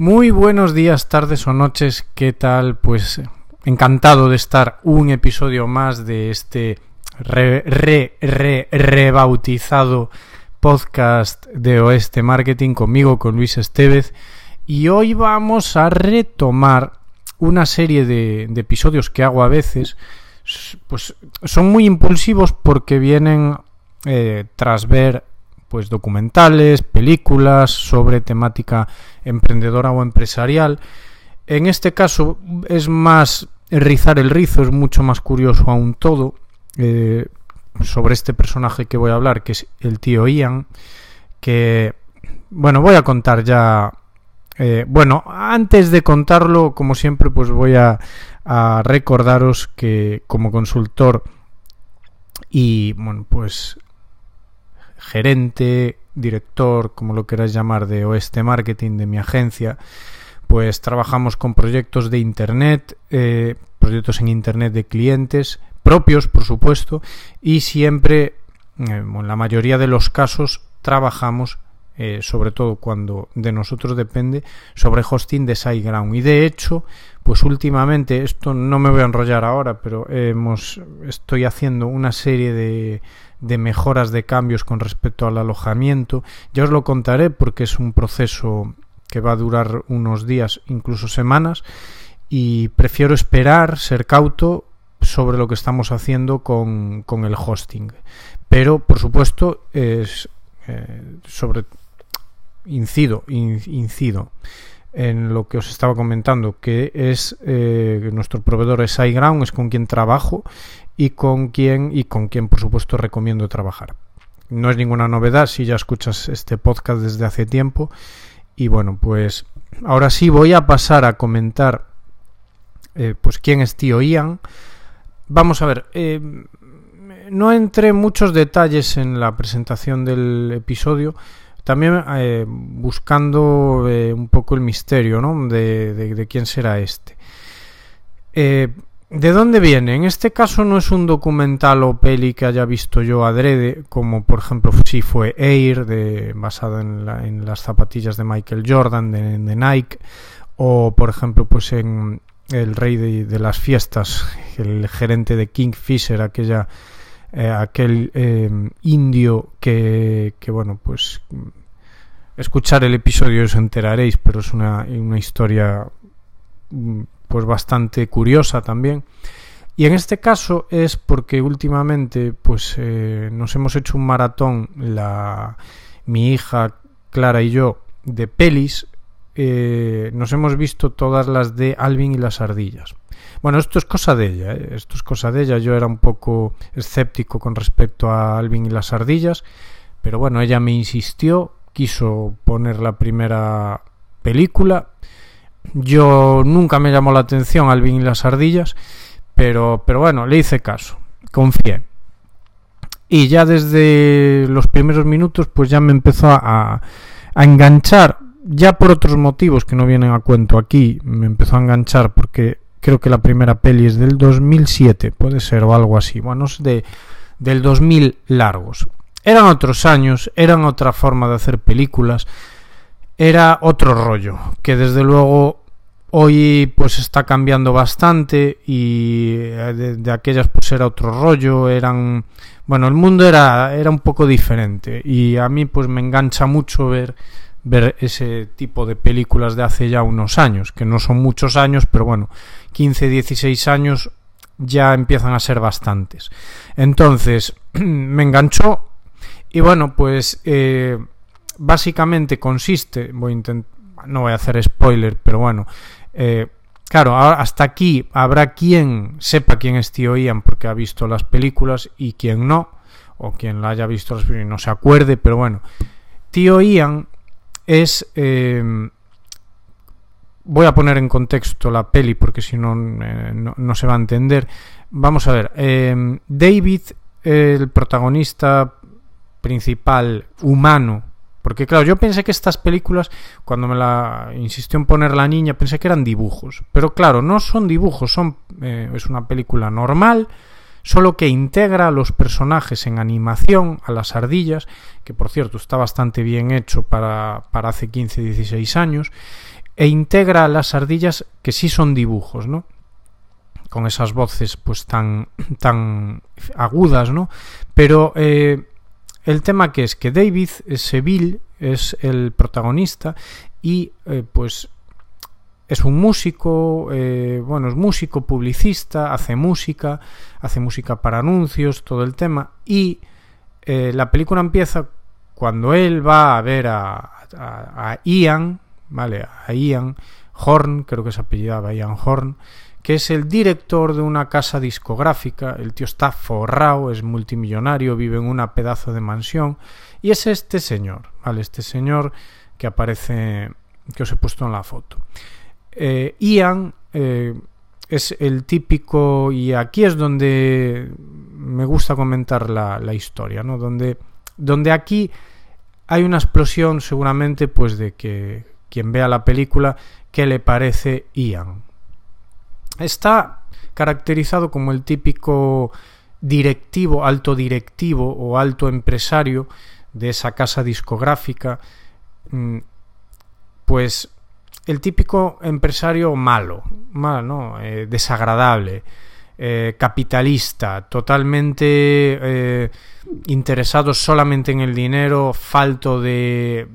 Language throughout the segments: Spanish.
Muy buenos días, tardes o noches, ¿qué tal? Pues encantado de estar un episodio más de este re, re, re, rebautizado podcast de Oeste Marketing conmigo, con Luis Estevez. Y hoy vamos a retomar una serie de, de episodios que hago a veces. Pues son muy impulsivos porque vienen eh, tras ver pues documentales, películas sobre temática emprendedora o empresarial. En este caso es más rizar el rizo, es mucho más curioso aún todo eh, sobre este personaje que voy a hablar, que es el tío Ian, que, bueno, voy a contar ya... Eh, bueno, antes de contarlo, como siempre, pues voy a, a recordaros que como consultor y, bueno, pues gerente, director, como lo queráis llamar, de Oeste Marketing, de mi agencia, pues trabajamos con proyectos de Internet, eh, proyectos en Internet de clientes, propios, por supuesto, y siempre, eh, en la mayoría de los casos, trabajamos eh, sobre todo cuando de nosotros depende, sobre hosting de SiteGround. Y de hecho, pues últimamente, esto no me voy a enrollar ahora, pero hemos, estoy haciendo una serie de, de mejoras de cambios con respecto al alojamiento. Ya os lo contaré porque es un proceso que va a durar unos días, incluso semanas, y prefiero esperar, ser cauto sobre lo que estamos haciendo con, con el hosting. Pero, por supuesto, es eh, sobre incido, incido en lo que os estaba comentando, que es eh, nuestro proveedor es iGround, es con quien trabajo y con quien y con quien por supuesto recomiendo trabajar. No es ninguna novedad si ya escuchas este podcast desde hace tiempo y bueno, pues ahora sí voy a pasar a comentar eh, pues quién es tío Ian. Vamos a ver, eh, no entré en muchos detalles en la presentación del episodio, también eh, buscando un poco el misterio ¿no? de, de quién será este. ¿De dónde viene? En este caso no es un documental o peli que haya visto yo adrede, como por ejemplo si fue Air, de, basado en, la, en, las zapatillas de Michael Jordan, de, Nike, o por ejemplo pues en El Rey de, las Fiestas, el gerente de Kingfisher, aquella, eh, aquel eh, indio que, que, bueno, pues escuchar el episodio os enteraréis, pero es una, una historia pues bastante curiosa también. Y en este caso es porque últimamente pues eh, nos hemos hecho un maratón la mi hija Clara y yo de pelis eh, nos hemos visto todas las de Alvin y las ardillas. Bueno, esto es cosa de ella, ¿eh? esto es cosa de ella. Yo era un poco escéptico con respecto a Alvin y las ardillas, pero bueno, ella me insistió, quiso poner la primera película yo nunca me llamó la atención Alvin y las ardillas, pero, pero bueno, le hice caso, confié. Y ya desde los primeros minutos, pues ya me empezó a, a enganchar, ya por otros motivos que no vienen a cuento aquí, me empezó a enganchar porque creo que la primera peli es del 2007, puede ser, o algo así, bueno, es de, del 2000 largos. Eran otros años, eran otra forma de hacer películas, era otro rollo, que desde luego hoy pues está cambiando bastante y eh, de, aquellas pues era otro rollo, eran bueno, el mundo era era un poco diferente y a mí pues me engancha mucho ver ver ese tipo de películas de hace ya unos años, que no son muchos años, pero bueno, 15, 16 años ya empiezan a ser bastantes. Entonces, me enganchó y bueno, pues eh, básicamente consiste, voy a no voy a hacer spoiler, pero bueno, eh, claro, hasta aquí habrá quien sepa quién es Tío Ian porque ha visto las películas y quien no, o quien la haya visto las películas y no se acuerde, pero bueno, Tío Ian es... Eh, voy a poner en contexto la peli porque si no, eh, no, no, se va a entender. Vamos a ver, eh, David, el protagonista principal humano porque claro, yo pensé que estas películas, cuando me la insistió en poner la niña, pensé que eran dibujos. Pero claro, no son dibujos, son eh, es una película normal, solo que integra a los personajes en animación, a las ardillas, que por cierto está bastante bien hecho para, para hace 15, 16 años. e integra las ardillas que sí son dibujos, ¿no? Con esas voces pues tan, tan agudas, ¿no? Pero eh, el tema que es que David Seville es el protagonista y eh, pues es un músico, eh, bueno, es músico, publicista, hace música, hace música para anuncios, todo el tema. Y eh, la película empieza cuando él va a ver a, a, Ian, ¿vale? A Ian Horn, creo que se apellidaba Ian Horn, que es el director de una casa discográfica. El tío está forrado, es multimillonario, vive en una pedazo de mansión. Y es este señor, ¿vale? Este señor que aparece, que os he puesto en la foto. Eh, Ian eh, es el típico, y aquí es donde me gusta comentar la, la historia, ¿no? Donde, donde aquí hay una explosión seguramente pues de que quien vea la película, ¿qué le parece Ian? Está caracterizado como el típico directivo, alto directivo o alto empresario de esa casa discográfica, mm, pues el típico empresario malo, malo eh, desagradable, eh, capitalista, totalmente eh, interesado solamente en el dinero, falto de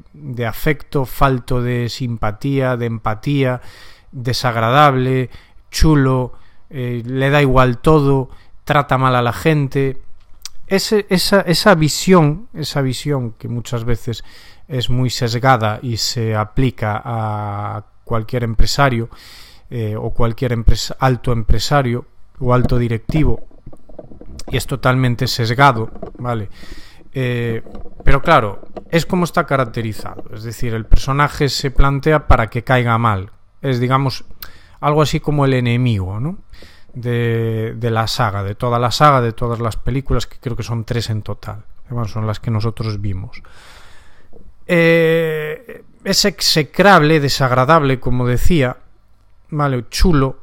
afecto, falto de simpatía, de empatía, desagradable, chulo, le da igual todo, trata mal a la gente. Esa, esa visión, esa visión que muchas veces es muy sesgada y se aplica a cualquier empresario eh, o cualquier alto empresario o alto directivo y es totalmente sesgado, ¿vale? Eh, pero claro, es como está caracterizado, es decir, el personaje se plantea para que caiga mal, es digamos algo así como el enemigo, ¿no? De, de la saga, de toda la saga, de todas las películas, que creo que son tres en total, son las que nosotros vimos. Eh, es execrable, desagradable, como decía, vale, chulo,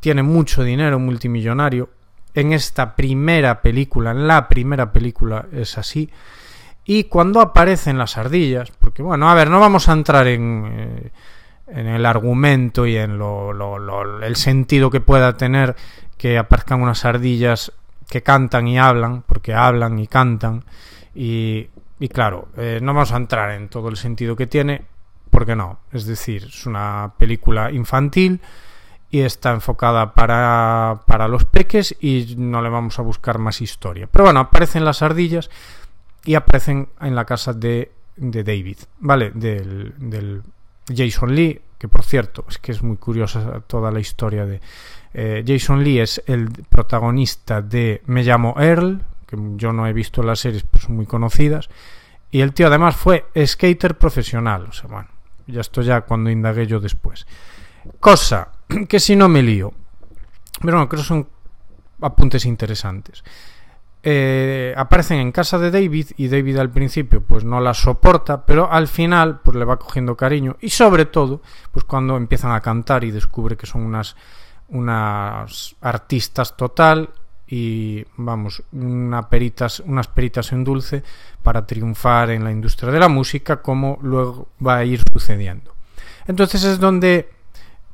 tiene mucho dinero, multimillonario. En esta primera película, en la primera película es así. Y cuando aparecen las ardillas, porque bueno, a ver, no vamos a entrar en, eh, en el argumento y en lo, lo, el sentido que pueda tener que aparezcan unas ardillas que cantan y hablan, porque hablan y cantan, y y claro, eh, no vamos a entrar en todo el sentido que tiene, porque no. Es decir, es una película infantil y está enfocada para, para los peques y no le vamos a buscar más historia. Pero bueno, aparecen las ardillas y aparecen en la casa de, de David, ¿vale? Del, del, Jason Lee, que por cierto, es que es muy curiosa toda la historia de... Eh, Jason Lee es el protagonista de Me llamo Earl, que yo no he visto las series, pues son muy conocidas. Y el tío además fue skater profesional. O sea, bueno, ya esto ya cuando indagué yo después. Cosa que si no me lío. Pero bueno, creo que son apuntes interesantes. Eh, aparecen en casa de David y David al principio pues no la soporta, pero al final pues le va cogiendo cariño y sobre todo pues cuando empiezan a cantar y descubre que son unas unas artistas total y vamos, una peritas, unas peritas en dulce para triunfar en la industria de la música como luego va a ir sucediendo. Entonces es donde,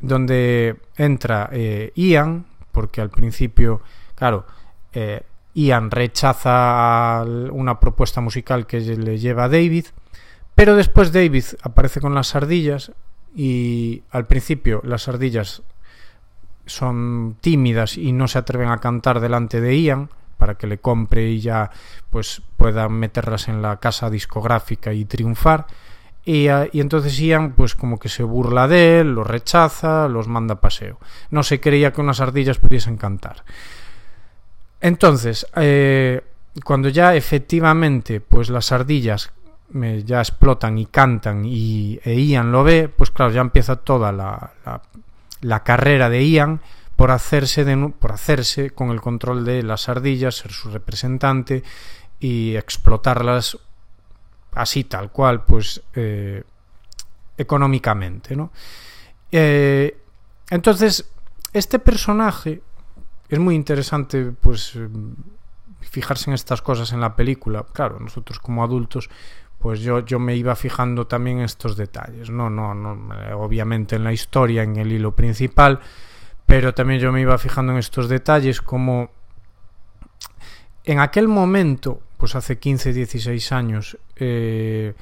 donde entra eh, Ian, porque al principio, claro, eh, Ian rechaza una propuesta musical que le lleva a David, pero después David aparece con las ardillas y al principio las ardillas son tímidas y no se atreven a cantar delante de Ian para que le compre y ya pues pueda meterlas en la casa discográfica y triunfar y, ah, y, entonces Ian pues como que se burla de él, lo rechaza, los manda a paseo. No se creía que unas ardillas pudiesen cantar. Entonces, eh, cuando ya efectivamente pues las ardillas eh, ya explotan y cantan y e Ian lo ve, pues claro, ya empieza toda la, la carrera de Ian por hacerse, por hacerse con el control de las ardillas, ser su representante y explotarlas así tal cual, pues eh, económicamente, ¿no? Eh, entonces, este personaje es muy interesante, pues fijarse en estas cosas en la película. Claro, nosotros como adultos pues yo, yo me iba fijando también estos detalles, no, no, no, obviamente en la historia, en el hilo principal, pero también yo me iba fijando en estos detalles como en aquel momento, pues hace 15, 16 años, eh,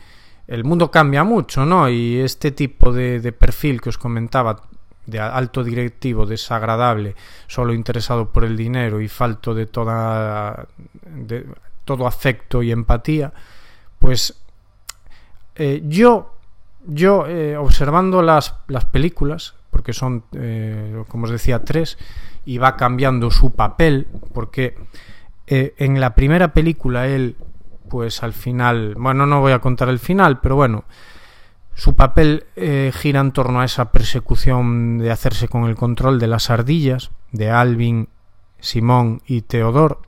el mundo cambia mucho, ¿no? Y este tipo de perfil que os comentaba, de alto directivo, desagradable, solo interesado por el dinero y falto de toda todo afecto y empatía, pues eh, yo, yo eh, observando las, las, películas, porque son, eh, como os decía, tres, y va cambiando su papel, porque en la primera película él, pues al final, bueno, no voy a contar el final, pero bueno, su papel eh, gira en torno a esa persecución de hacerse con el control de las ardillas, de Alvin, Simón y Teodor.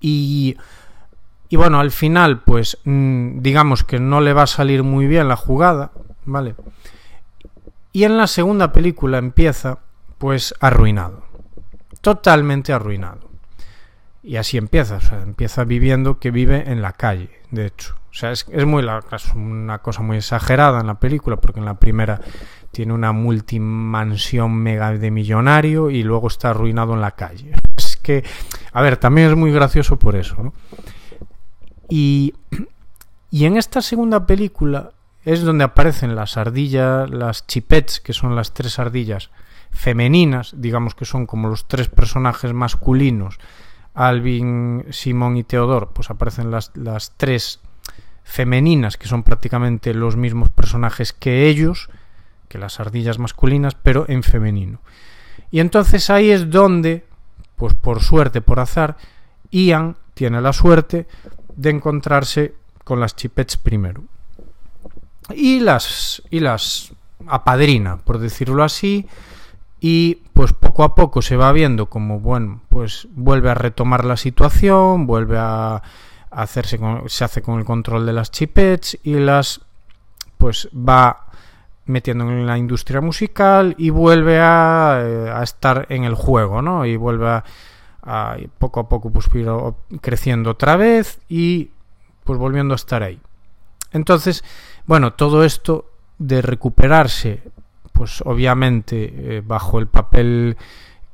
Y, y bueno, al final, pues mmm, digamos que no le va a salir muy bien la jugada, ¿vale? Y en la segunda película empieza, pues, arruinado. Totalmente arruinado. Y así empieza, o sea, empieza viviendo que vive en la calle, de hecho. Sea, es, es muy es una cosa muy exagerada en la película, porque en la primera tiene una multimansión mega de millonario y luego está arruinado en la calle. Es que, a ver, también es muy gracioso por eso. Y, y en esta segunda película es donde aparecen las ardillas, las chipets, que son las tres ardillas femeninas, digamos que son como los tres personajes masculinos, Alvin, Simón y Teodor, pues aparecen las, las tres femeninas, que son prácticamente los mismos personajes que ellos, que las ardillas masculinas, pero en femenino. Y entonces ahí es donde, pues por suerte, por azar, Ian tiene la suerte de encontrarse con las chipets primero. Y las, y las apadrina, por decirlo así, y pues poco a poco se va viendo como, bueno, pues vuelve a retomar la situación, vuelve a hacerse con, se hace con el control de las chipets y las pues va metiendo en la industria musical y vuelve a, eh, a estar en el juego, ¿no? Y vuelve a, a, poco a poco pues creciendo otra vez y pues volviendo a estar ahí. Entonces, bueno, todo esto de recuperarse, pues obviamente eh, bajo el papel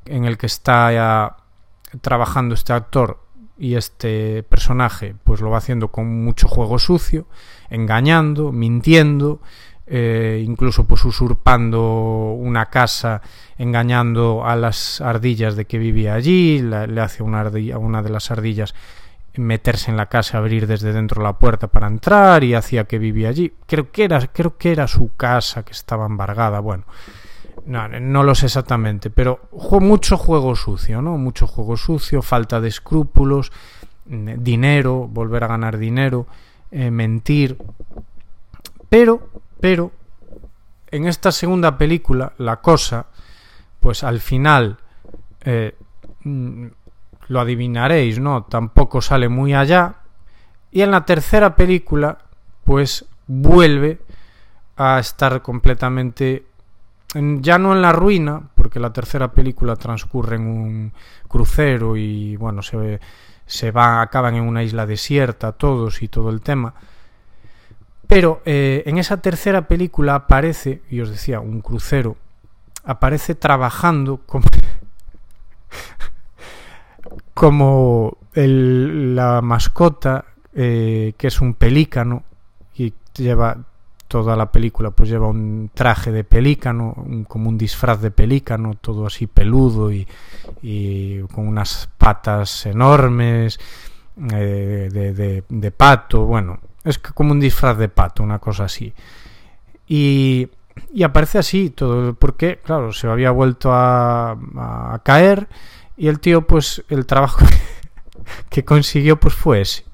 en el que está ya trabajando este actor y este personaje pues lo va haciendo con mucho juego sucio, engañando, mintiendo, eh, incluso pues usurpando una casa, engañando a las ardillas de que vivía allí, le hace una a una de las ardillas meterse en la casa, abrir desde dentro la puerta para entrar y hacía que vivía allí. Creo que era, creo que era su casa que estaba embargada, bueno. No, no lo sé exactamente, pero mucho juego sucio, ¿no? Mucho juego sucio, falta de escrúpulos, dinero, volver a ganar dinero, eh, mentir. Pero, pero, en esta segunda película, la cosa, pues al final, eh, mm, lo adivinaréis, ¿no? Tampoco sale muy allá. Y en la tercera película, pues vuelve a estar completamente ya no en la ruina, porque la tercera película transcurre en un crucero y bueno, se, se van, acaban en una isla desierta todos y todo el tema. Pero eh, en esa tercera película aparece, y os decía, un crucero, aparece trabajando como, como la mascota, eh, que es un pelícano, y lleva toda la película pues lleva un traje de pelícano, como un disfraz de pelícano, todo así peludo y, con unas patas enormes eh, de, de, de, pato, bueno, es como un disfraz de pato, una cosa así. Y, y aparece así todo, porque claro, se había vuelto a, a caer y el tío pues el trabajo que consiguió pues fue ese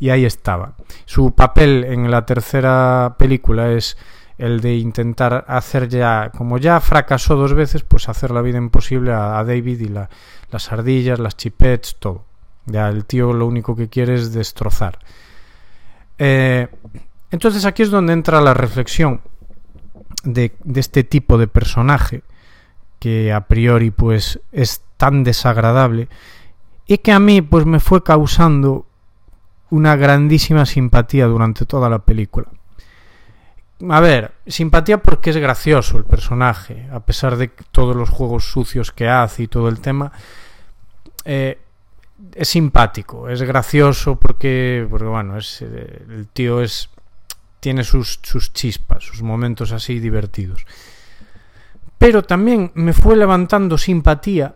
y ahí estaba. Su papel en la tercera película es el de intentar hacer ya, como ya fracasó dos veces, pues hacer la vida imposible a, David y la, las ardillas, las chipets, todo. Ya el tío lo único que quiere es destrozar. Eh, entonces aquí es donde entra la reflexión de, de, este tipo de personaje que a priori pues es tan desagradable y que a mí pues me fue causando una grandísima simpatía durante toda la película. A ver, simpatía porque es gracioso el personaje, a pesar de todos los juegos sucios que hace y todo el tema. Eh, es simpático, es gracioso porque, porque bueno, es, eh, el tío es tiene sus, sus chispas, sus momentos así divertidos. Pero también me fue levantando simpatía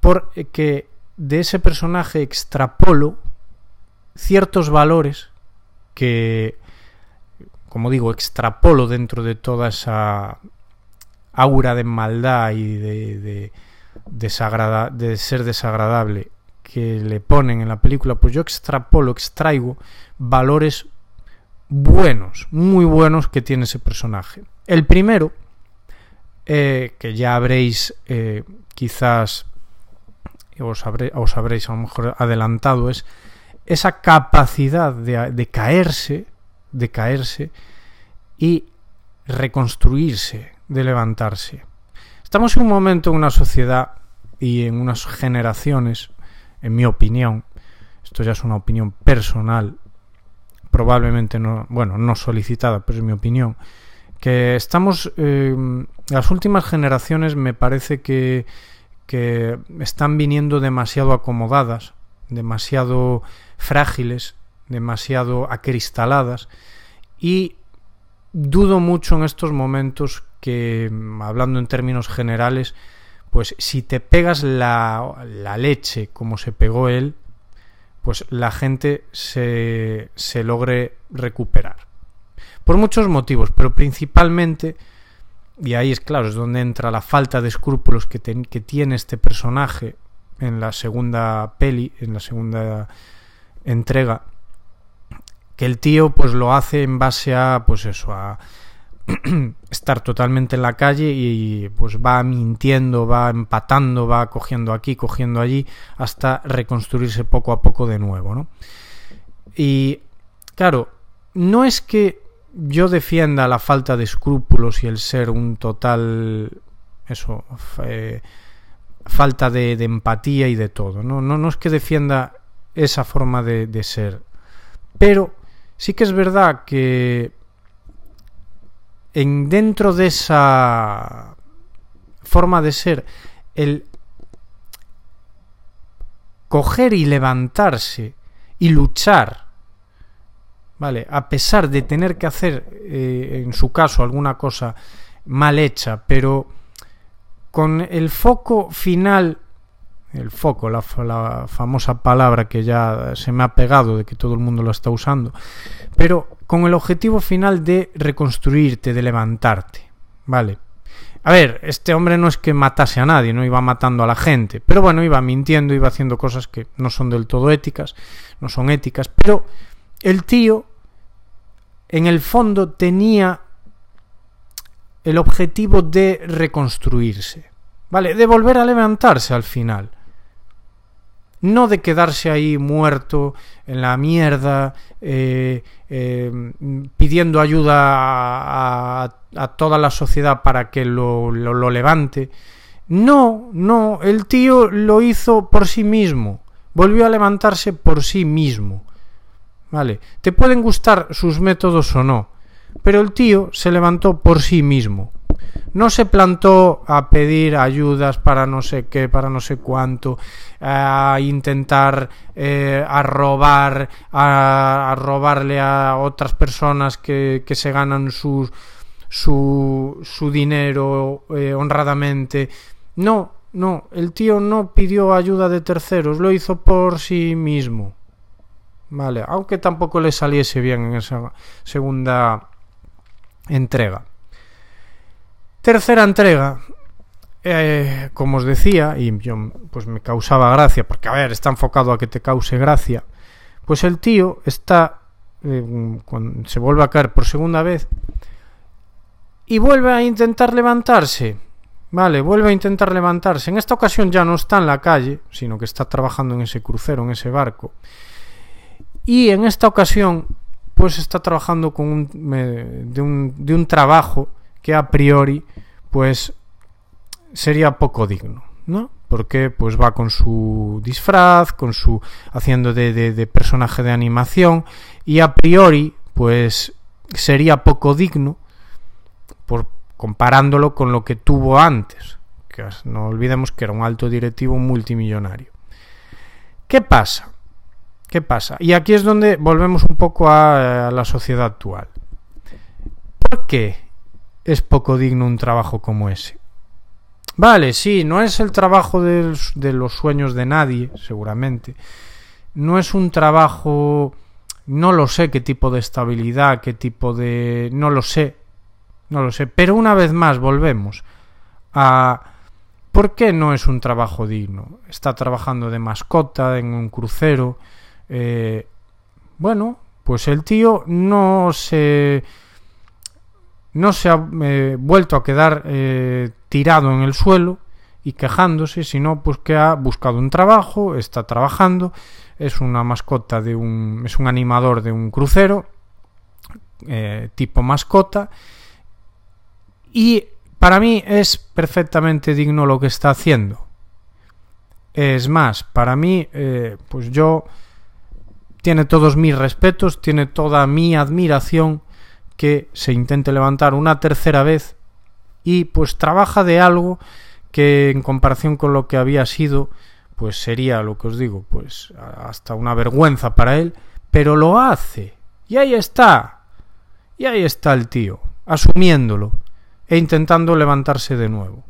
porque de ese personaje extrapolo ciertos valores que como digo, extrapolo dentro de toda esa aura de maldad y de, ser desagradable que le ponen en la película, pues yo extrapolo, extraigo valores buenos, muy buenos que tiene ese personaje. El primero, eh, que ya habréis eh, quizás os, os, habréis a lo mejor adelantado, es esa capacidad de, caerse de caerse y reconstruirse, de levantarse. Estamos en un momento en una sociedad y en unas generaciones, en mi opinión, esto ya es una opinión personal, probablemente no, bueno, no solicitada, pero es mi opinión, que estamos, eh, las últimas generaciones me parece que están viniendo demasiado acomodadas, demasiado frágiles demasiado acristaladas y dudo mucho en estos momentos que, hablando en términos generales, pues si te pegas la, la leche como se pegó él, pues la gente se, se logre recuperar. Por muchos motivos, pero principalmente, y ahí es claro, es donde entra la falta de escrúpulos que, que tiene este personaje en la segunda peli, en la segunda entrega, que el tío pues lo hace en base a pues eso a estar totalmente en la calle y pues va mintiendo, va empatando, va cogiendo aquí, cogiendo allí hasta reconstruirse poco a poco de nuevo, ¿no? Y claro, no es que yo defienda la falta de escrúpulos y el ser un total eso eh, falta de, empatía y de todo, ¿no? No, es que defienda esa forma de, de ser, pero Sí que es verdad que en dentro de esa forma de ser, el coger y levantarse y luchar, ¿vale? A pesar de tener que hacer, eh, en su caso, alguna cosa mal hecha, pero con el foco final el foco, la, famosa palabra que ya se me ha pegado de que todo el mundo lo está usando, pero con el objetivo final de reconstruirte, de levantarte, ¿vale? A ver, este hombre no es que matase a nadie, no iba matando a la gente, pero bueno, iba mintiendo, iba haciendo cosas que no son del todo éticas, no son éticas, pero el tío en el fondo tenía el objetivo de reconstruirse, ¿vale? De volver a levantarse al final no de quedarse ahí muerto en la mierda, eh, eh, pidiendo ayuda a, toda la sociedad para que lo, lo levante. No, no, el tío lo hizo por sí mismo, volvió a levantarse por sí mismo. Vale, te pueden gustar sus métodos o no, pero el tío se levantó por sí mismo no se plantó a pedir ayudas para no sé qué, para no sé cuánto, a intentar eh, a robar, a, robarle a otras personas que, que se ganan su, su, dinero eh, honradamente. No, no, el tío no pidió ayuda de terceros, lo hizo por sí mismo. Vale, aunque tampoco le saliese bien en esa segunda entrega. Tercera entrega. Eh, como os decía, y yo pues me causaba gracia, porque a ver, está enfocado a que te cause gracia. Pues el tío está. Eh, se vuelve a caer por segunda vez. Y vuelve a intentar levantarse. Vale, vuelve a intentar levantarse. En esta ocasión ya no está en la calle, sino que está trabajando en ese crucero, en ese barco. Y en esta ocasión, pues está trabajando con un, de, un, de un trabajo que a priori pues sería poco digno, ¿no? porque pues va con su disfraz, con su haciendo de, de, de personaje de animación y a priori pues sería poco digno por comparándolo con lo que tuvo antes, que no olvidemos que era un alto directivo multimillonario. ¿Qué pasa? ¿Qué pasa? Y aquí es donde volvemos un poco a, a la sociedad actual. ¿Por qué es poco digno un trabajo como ese? Vale, sí, no es el trabajo de, los sueños de nadie, seguramente. No es un trabajo... No lo sé qué tipo de estabilidad, qué tipo de... No lo sé. No lo sé. Pero una vez más volvemos a... ¿Por qué no es un trabajo digno? Está trabajando de mascota en un crucero. Eh, bueno, pues el tío no se no se ha eh, vuelto a quedar eh, tirado en el suelo y quejándose, sino pues que ha buscado un trabajo, está trabajando, es una mascota de un es un animador de un crucero tipo mascota y para mí es perfectamente digno lo que está haciendo. Es más, para mí, pues yo tiene todos mis respetos, tiene toda mi admiración que se intente levantar una tercera vez y pues trabaja de algo que en comparación con lo que había sido pues sería lo que os digo pues hasta una vergüenza para él pero lo hace. Y ahí está. Y ahí está el tío asumiéndolo e intentando levantarse de nuevo.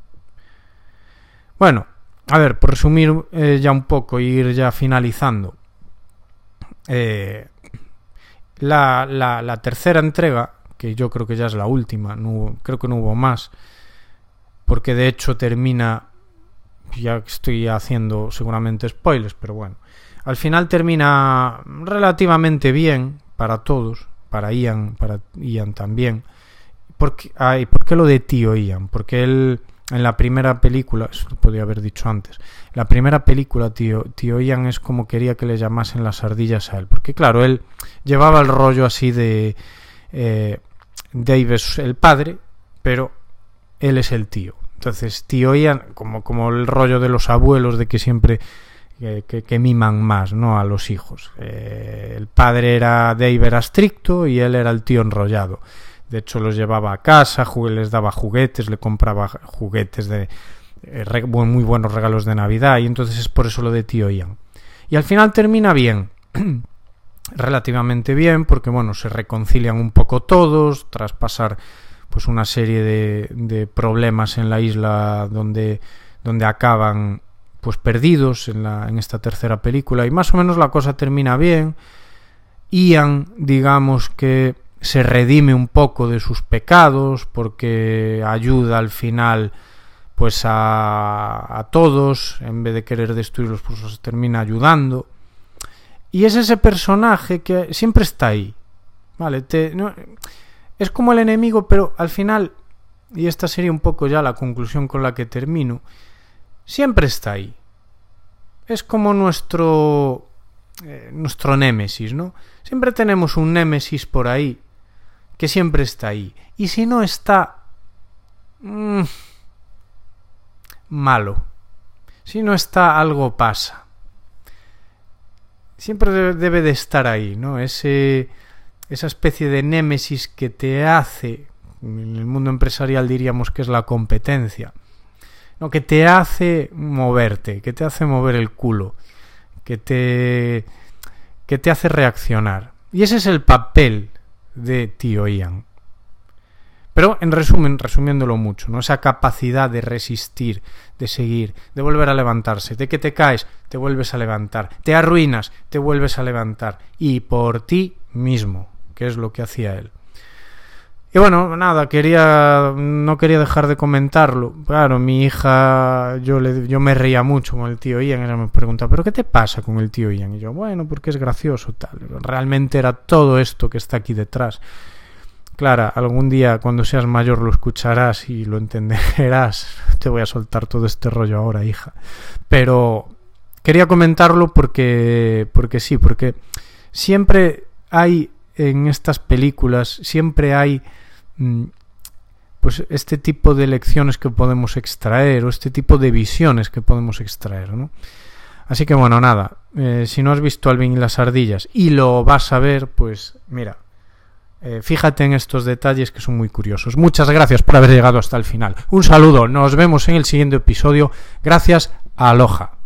Bueno a ver por resumir eh, ya un poco ir ya finalizando eh, la, la, tercera entrega que yo creo que ya es la última, no, creo que no hubo más, porque de hecho termina, ya estoy haciendo seguramente spoilers, pero bueno, al final termina relativamente bien para todos, para Ian, para Ian también. Porque, ay, ¿Por qué lo de tío Ian? Porque él en la primera película, eso lo podría haber dicho antes, la primera película tío, tío Ian es como quería que le llamasen las ardillas a él, porque claro, él llevaba el rollo así de... Eh, Dave es el padre, pero él es el tío. Entonces, tío Ian, como, como el rollo de los abuelos de que siempre que, que, que miman más ¿no? a los hijos. Eh, el padre era Dave era estricto y él era el tío enrollado. De hecho, los llevaba a casa, les daba juguetes, le compraba juguetes de eh, muy buenos regalos de Navidad y entonces es por eso lo de tío Ian. Y al final termina bien. relativamente bien porque bueno se reconcilian un poco todos tras pasar pues una serie de, de problemas en la isla donde donde acaban pues perdidos en, la, en esta tercera película y más o menos la cosa termina bien Ian digamos que se redime un poco de sus pecados porque ayuda al final pues a, todos en vez de querer destruirlos pues los termina ayudando y es ese personaje que siempre está ahí. Vale, te, no, es como el enemigo, pero al final, y esta sería un poco ya la conclusión con la que termino, siempre está ahí. Es como nuestro eh, nuestro némesis, ¿no? Siempre tenemos un némesis por ahí que siempre está ahí. Y si no está mmm, malo, si no está algo pasa siempre debe de estar ahí, ¿no? Ese, esa especie de némesis que te hace, en el mundo empresarial diríamos que es la competencia, ¿no? que te hace moverte, que te hace mover el culo, que te, que te hace reaccionar. Y ese es el papel de tío Ian. Pero en resumen, resumiéndolo mucho, ¿no? Esa capacidad de resistir, de seguir, de volver a levantarse, de que te caes, te vuelves a levantar, te arruinas, te vuelves a levantar, y por ti mismo, que es lo que hacía él. Y bueno, nada, quería no quería dejar de comentarlo. Claro, mi hija, yo le yo me reía mucho con el tío Ian, ella me pregunta, "¿Pero qué te pasa con el tío Ian?" Y yo, "Bueno, porque es gracioso tal." Realmente era todo esto que está aquí detrás. Clara, algún día cuando seas mayor lo escucharás y lo entenderás. Te voy a soltar todo este rollo ahora, hija. Pero quería comentarlo porque porque sí, porque siempre hay en estas películas siempre hay mm, pues este tipo de lecciones que podemos extraer o este tipo de visiones que podemos extraer, ¿no? Así que bueno, nada, eh, si no has visto Alvin y las ardillas y lo vas a ver, pues mira, eh, fíjate en estos detalles que son muy curiosos. Muchas gracias por haber llegado hasta el final. Un saludo, nos vemos en el siguiente episodio. Gracias, aloja.